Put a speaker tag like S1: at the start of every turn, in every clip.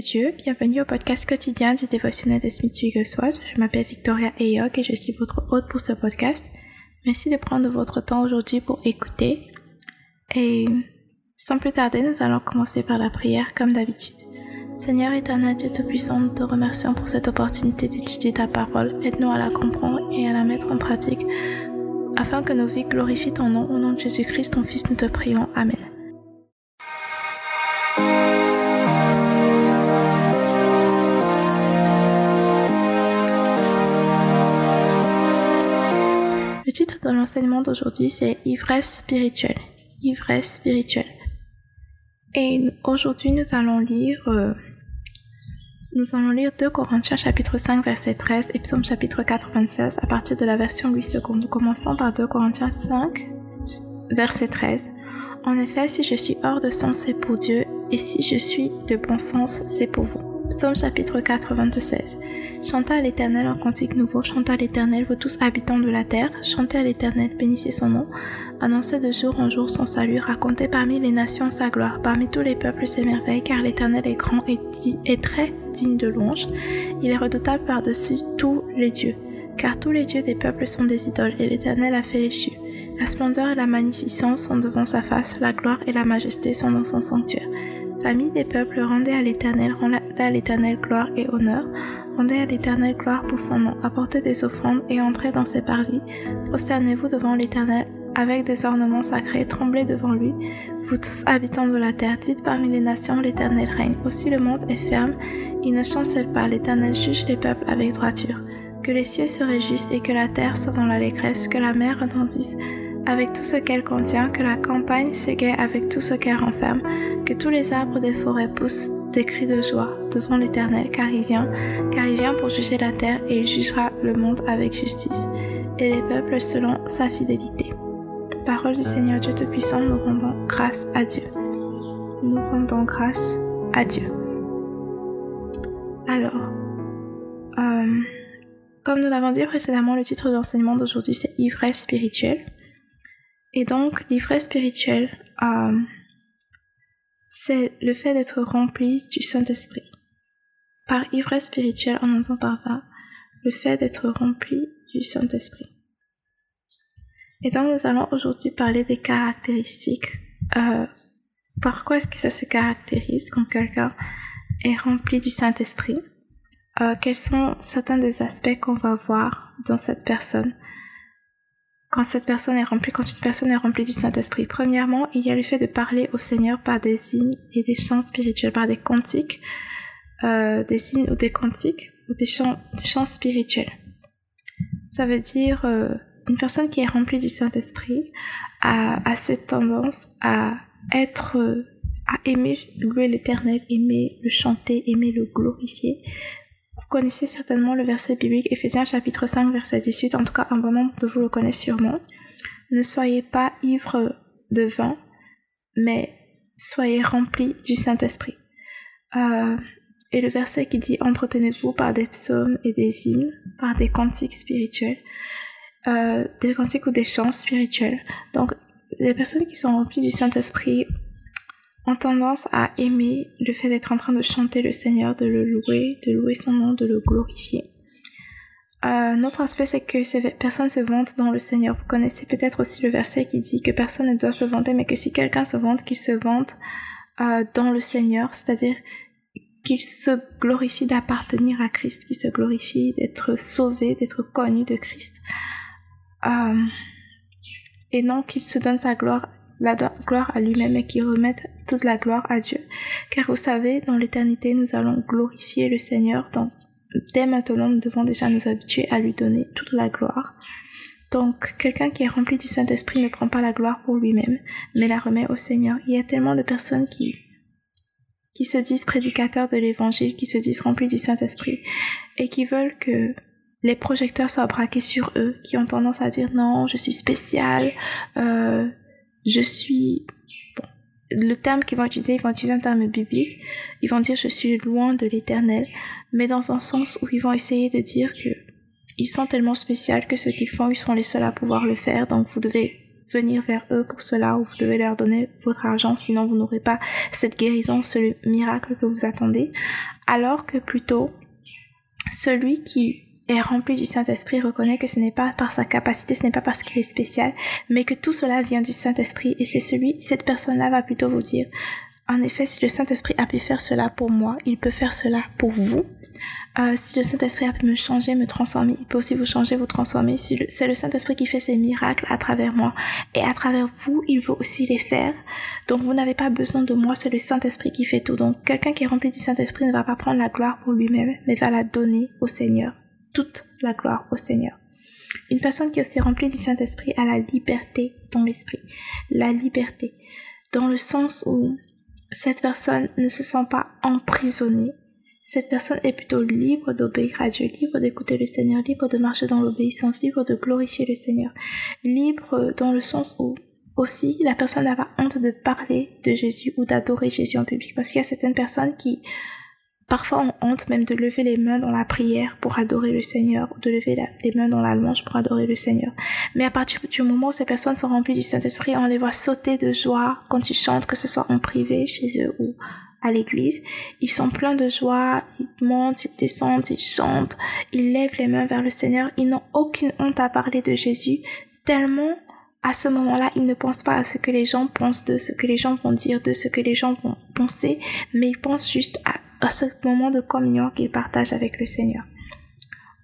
S1: Dieu, bienvenue au podcast quotidien du dévotionnel de Smith Wigglesworth. Je m'appelle Victoria Ayok et je suis votre hôte pour ce podcast. Merci de prendre votre temps aujourd'hui pour écouter. Et sans plus tarder, nous allons commencer par la prière comme d'habitude. Seigneur éternel Dieu Tout-Puissant, nous te remercions pour cette opportunité d'étudier ta parole. Aide-nous à la comprendre et à la mettre en pratique afin que nos vies glorifient ton nom. Au nom de Jésus-Christ, ton Fils, nous te prions. Amen. De l'enseignement d'aujourd'hui, c'est Ivresse spirituelle. Ivresse spirituelle. Et aujourd'hui, nous allons lire, euh, nous allons lire 2 Corinthiens chapitre 5 verset 13 et Psaume chapitre 96 à partir de la version 8 secondes. Nous commençons par 2 Corinthiens 5 verset 13. En effet, si je suis hors de sens, c'est pour Dieu, et si je suis de bon sens, c'est pour vous. Psaume chapitre 4, 26. Chantez à l'Éternel un cantique nouveau, chantez à l'Éternel, vous tous habitants de la terre, chantez à l'Éternel, bénissez son nom, annoncez de jour en jour son salut, racontez parmi les nations sa gloire, parmi tous les peuples ses merveilles, car l'Éternel est grand et, et très digne de louange, il est redoutable par-dessus tous les dieux, car tous les dieux des peuples sont des idoles, et l'Éternel a fait les cieux. La splendeur et la magnificence sont devant sa face, la gloire et la majesté sont dans son sanctuaire. Famille des peuples, rendez à l'Éternel, rendez à l'Éternel gloire et honneur, rendez à l'Éternel gloire pour son nom, apportez des offrandes et entrez dans ses parvis, prosternez-vous devant l'Éternel avec des ornements sacrés, tremblez devant lui, vous tous habitants de la terre, dites parmi les nations, l'Éternel règne. Aussi le monde est ferme, il ne chancelle pas, l'Éternel juge les peuples avec droiture. Que les cieux se réjouissent et que la terre soit dans l'allégresse, que la mer retentisse avec tout ce qu'elle contient, que la campagne s'égaye avec tout ce qu'elle renferme, que tous les arbres des forêts poussent des cris de joie devant l'Éternel, car il vient, car il vient pour juger la terre et il jugera le monde avec justice, et les peuples selon sa fidélité. Parole du Seigneur Dieu Tout-Puissant, nous rendons grâce à Dieu. Nous rendons grâce à Dieu. Alors, euh, comme nous l'avons dit précédemment, le titre de l'enseignement d'aujourd'hui c'est Ivresse spirituelle. Et donc, l'ivresse spirituelle, euh, c'est le fait d'être rempli du Saint-Esprit. Par ivresse spirituelle, on entend par là le fait d'être rempli du Saint-Esprit. Et donc, nous allons aujourd'hui parler des caractéristiques. Euh, pourquoi est-ce que ça se caractérise quand quelqu'un est rempli du Saint-Esprit? Euh, Quels sont certains des aspects qu'on va voir dans cette personne? Quand cette personne est remplie, quand une personne est remplie du Saint-Esprit. Premièrement, il y a le fait de parler au Seigneur par des hymnes et des chants spirituels, par des cantiques, euh, des hymnes ou des cantiques ou des chants, des chants spirituels. Ça veut dire euh, une personne qui est remplie du Saint-Esprit a, cette tendance à être, à aimer louer l'Éternel, aimer le chanter, aimer le glorifier, vous connaissez certainement le verset biblique Ephésiens chapitre 5 verset 18, en tout cas un bon nombre de vous le connaissez sûrement. Ne soyez pas ivres de vin, mais soyez remplis du Saint-Esprit. Euh, et le verset qui dit entretenez-vous par des psaumes et des hymnes, par des cantiques spirituels, euh, des cantiques ou des chants spirituels. Donc les personnes qui sont remplies du Saint-Esprit tendance à aimer le fait d'être en train de chanter le Seigneur, de le louer, de louer son nom, de le glorifier. Euh, un autre aspect, c'est que ces personnes se vantent dans le Seigneur. Vous connaissez peut-être aussi le verset qui dit que personne ne doit se vanter, mais que si quelqu'un se vante, qu'il se vante euh, dans le Seigneur, c'est-à-dire qu'il se glorifie d'appartenir à Christ, qu'il se glorifie d'être sauvé, d'être connu de Christ. Euh, et non qu'il se donne sa gloire la gloire à lui-même et qui remette toute la gloire à Dieu. Car vous savez, dans l'éternité, nous allons glorifier le Seigneur. Donc, dès maintenant, nous devons déjà nous habituer à lui donner toute la gloire. Donc, quelqu'un qui est rempli du Saint-Esprit ne prend pas la gloire pour lui-même, mais la remet au Seigneur. Il y a tellement de personnes qui, qui se disent prédicateurs de l'évangile, qui se disent remplis du Saint-Esprit, et qui veulent que les projecteurs soient braqués sur eux, qui ont tendance à dire non, je suis spécial, euh, je suis le terme qu'ils vont utiliser, ils vont utiliser un terme biblique, ils vont dire je suis loin de l'éternel, mais dans un sens où ils vont essayer de dire que ils sont tellement spéciaux que ce qu'ils font, ils sont les seuls à pouvoir le faire, donc vous devez venir vers eux pour cela ou vous devez leur donner votre argent, sinon vous n'aurez pas cette guérison, ce miracle que vous attendez. Alors que plutôt, celui qui est rempli du Saint-Esprit reconnaît que ce n'est pas par sa capacité, ce n'est pas parce qu'il est spécial, mais que tout cela vient du Saint-Esprit et c'est celui, cette personne-là va plutôt vous dire, en effet, si le Saint-Esprit a pu faire cela pour moi, il peut faire cela pour vous. Euh, si le Saint-Esprit a pu me changer, me transformer, il peut aussi vous changer, vous transformer. Si c'est le Saint-Esprit qui fait ces miracles à travers moi et à travers vous, il veut aussi les faire. Donc vous n'avez pas besoin de moi, c'est le Saint-Esprit qui fait tout. Donc quelqu'un qui est rempli du Saint-Esprit ne va pas prendre la gloire pour lui-même, mais va la donner au Seigneur. Toute la gloire au Seigneur. Une personne qui est aussi remplie du Saint-Esprit a la liberté dans l'esprit. La liberté. Dans le sens où cette personne ne se sent pas emprisonnée. Cette personne est plutôt libre d'obéir à Dieu, libre d'écouter le Seigneur, libre de marcher dans l'obéissance, libre de glorifier le Seigneur, libre dans le sens où aussi la personne n'a pas honte de parler de Jésus ou d'adorer Jésus en public parce qu'il y a certaines personnes qui Parfois, on honte même de lever les mains dans la prière pour adorer le Seigneur, ou de lever les mains dans la louange pour adorer le Seigneur. Mais à partir du moment où ces personnes sont remplies du Saint-Esprit, on les voit sauter de joie quand ils chantent, que ce soit en privé, chez eux ou à l'église. Ils sont pleins de joie, ils montent, ils descendent, ils chantent, ils lèvent les mains vers le Seigneur. Ils n'ont aucune honte à parler de Jésus, tellement à ce moment-là, ils ne pensent pas à ce que les gens pensent de ce que les gens vont dire, de ce que les gens vont penser, mais ils pensent juste à à ce moment de communion qu'il partage avec le Seigneur.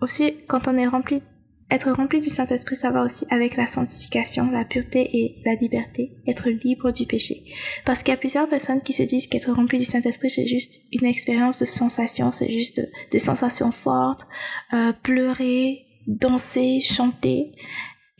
S1: Aussi, quand on est rempli, être rempli du Saint-Esprit, ça va aussi avec la sanctification, la pureté et la liberté, être libre du péché. Parce qu'il y a plusieurs personnes qui se disent qu'être rempli du Saint-Esprit, c'est juste une expérience de sensation, c'est juste des sensations fortes, euh, pleurer, danser, chanter.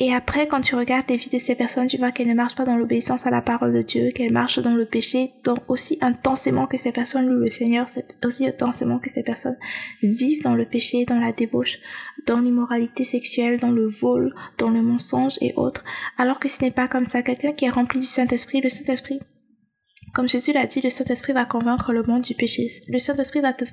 S1: Et après, quand tu regardes les vies de ces personnes, tu vois qu'elles ne marchent pas dans l'obéissance à la parole de Dieu, qu'elles marchent dans le péché, donc aussi intensément que ces personnes louent le Seigneur, aussi intensément que ces personnes vivent dans le péché, dans la débauche, dans l'immoralité sexuelle, dans le vol, dans le mensonge et autres. Alors que ce n'est pas comme ça. Quelqu'un qui est rempli du Saint-Esprit, le Saint-Esprit, comme Jésus l'a dit, le Saint-Esprit va convaincre le monde du péché. Le Saint-Esprit va te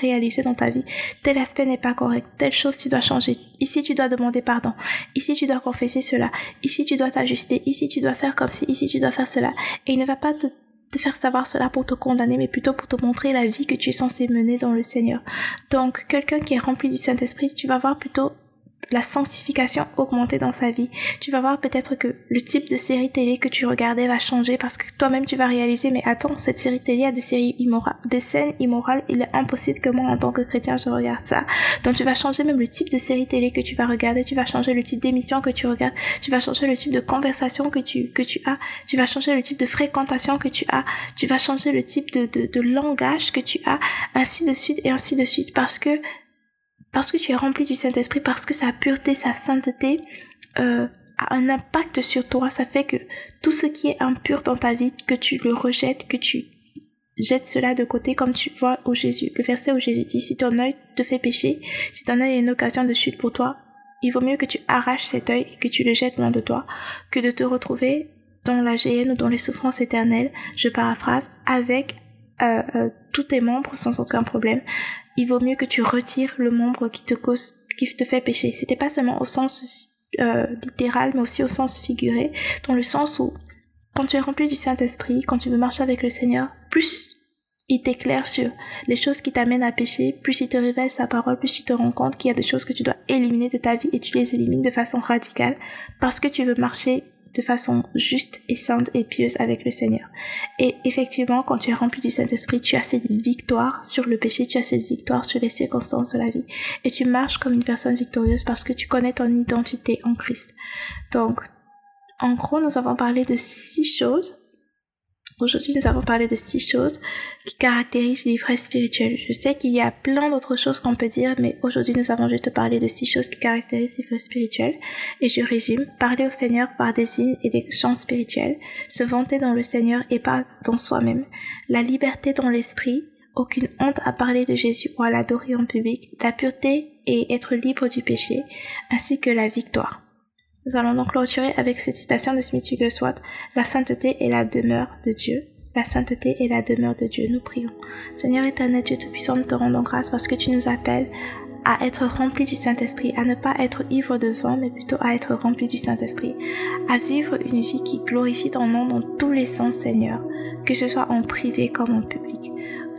S1: réaliser dans ta vie. Tel aspect n'est pas correct. Telle chose tu dois changer. Ici tu dois demander pardon. Ici tu dois confesser cela. Ici tu dois t'ajuster. Ici tu dois faire comme si. Ici tu dois faire cela. Et il ne va pas te, te faire savoir cela pour te condamner, mais plutôt pour te montrer la vie que tu es censé mener dans le Seigneur. Donc, quelqu'un qui est rempli du Saint-Esprit, tu vas voir plutôt la sanctification augmenter dans sa vie. Tu vas voir peut-être que le type de série télé que tu regardais va changer parce que toi-même tu vas réaliser mais attends, cette série télé a des séries immorales, des scènes immorales, il est impossible que moi en tant que chrétien je regarde ça. Donc tu vas changer même le type de série télé que tu vas regarder, tu vas changer le type d'émission que tu regardes, tu vas changer le type de conversation que tu que tu as, tu vas changer le type de fréquentation que tu as, tu vas changer le type de de, de langage que tu as, ainsi de suite et ainsi de suite. Parce que parce que tu es rempli du Saint-Esprit, parce que sa pureté, sa sainteté euh, a un impact sur toi. Ça fait que tout ce qui est impur dans ta vie, que tu le rejettes, que tu jettes cela de côté comme tu vois au Jésus. Le verset où Jésus dit, si ton œil te fait pécher, si ton œil est une occasion de chute pour toi, il vaut mieux que tu arraches cet œil et que tu le jettes loin de toi, que de te retrouver dans la géhenne ou dans les souffrances éternelles, je paraphrase, avec euh, euh, tous tes membres sans aucun problème il vaut mieux que tu retires le membre qui te cause, qui te fait pécher. C'était pas seulement au sens euh, littéral, mais aussi au sens figuré, dans le sens où quand tu es rempli du Saint-Esprit, quand tu veux marcher avec le Seigneur, plus il t'éclaire sur les choses qui t'amènent à pécher, plus il te révèle sa parole, plus tu te rends compte qu'il y a des choses que tu dois éliminer de ta vie et tu les élimines de façon radicale parce que tu veux marcher de façon juste et sainte et pieuse avec le Seigneur. Et effectivement, quand tu es rempli du Saint-Esprit, tu as cette victoire sur le péché, tu as cette victoire sur les circonstances de la vie. Et tu marches comme une personne victorieuse parce que tu connais ton identité en Christ. Donc, en gros, nous avons parlé de six choses Aujourd'hui, nous avons parlé de six choses qui caractérisent l'ivresse spirituelle. Je sais qu'il y a plein d'autres choses qu'on peut dire, mais aujourd'hui, nous avons juste parlé de six choses qui caractérisent l'ivresse spirituelle. Et je résume. Parler au Seigneur par des hymnes et des chants spirituels. Se vanter dans le Seigneur et pas dans soi-même. La liberté dans l'esprit. Aucune honte à parler de Jésus ou à l'adorer en public. La pureté et être libre du péché. Ainsi que la victoire. Nous allons donc clôturer avec cette citation de Smith Wigglesworth. La sainteté est la demeure de Dieu. La sainteté est la demeure de Dieu. Nous prions. Seigneur éternel, Dieu Tout-Puissant, nous te rendons grâce parce que tu nous appelles à être rempli du Saint-Esprit, à ne pas être ivre de vin, mais plutôt à être rempli du Saint-Esprit, à vivre une vie qui glorifie ton nom dans tous les sens, Seigneur, que ce soit en privé comme en public.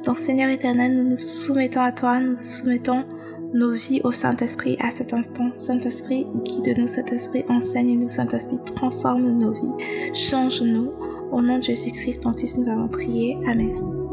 S1: Donc, Seigneur éternel, nous nous soumettons à toi, nous nous soumettons nos vies au Saint-Esprit à cet instant. Saint-Esprit, guide-nous, Saint-Esprit, enseigne-nous, Saint-Esprit, transforme nos vies, change-nous. Au nom de Jésus-Christ, ton Fils, nous avons prié. Amen.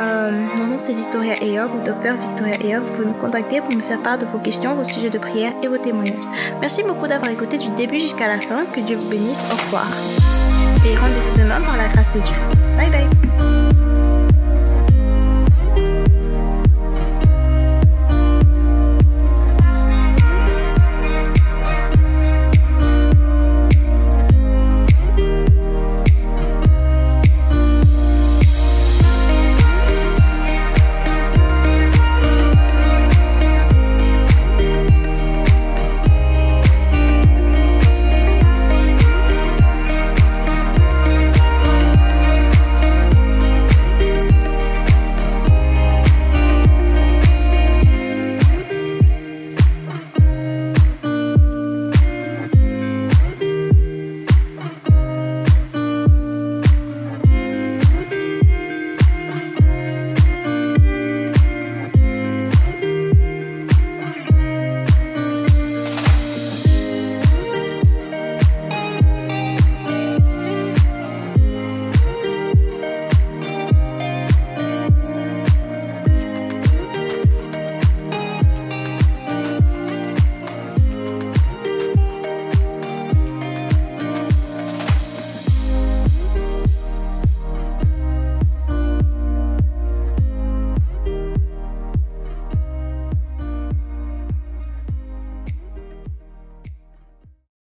S2: Euh, mon nom c'est Victoria Eyog ou Docteur Victoria Eyog. Vous pouvez me contacter pour me faire part de vos questions, vos sujets de prière et vos témoignages. Merci beaucoup d'avoir écouté du début jusqu'à la fin. Que Dieu vous bénisse. Au revoir. Et rendez-vous demain par la grâce de Dieu. Bye bye.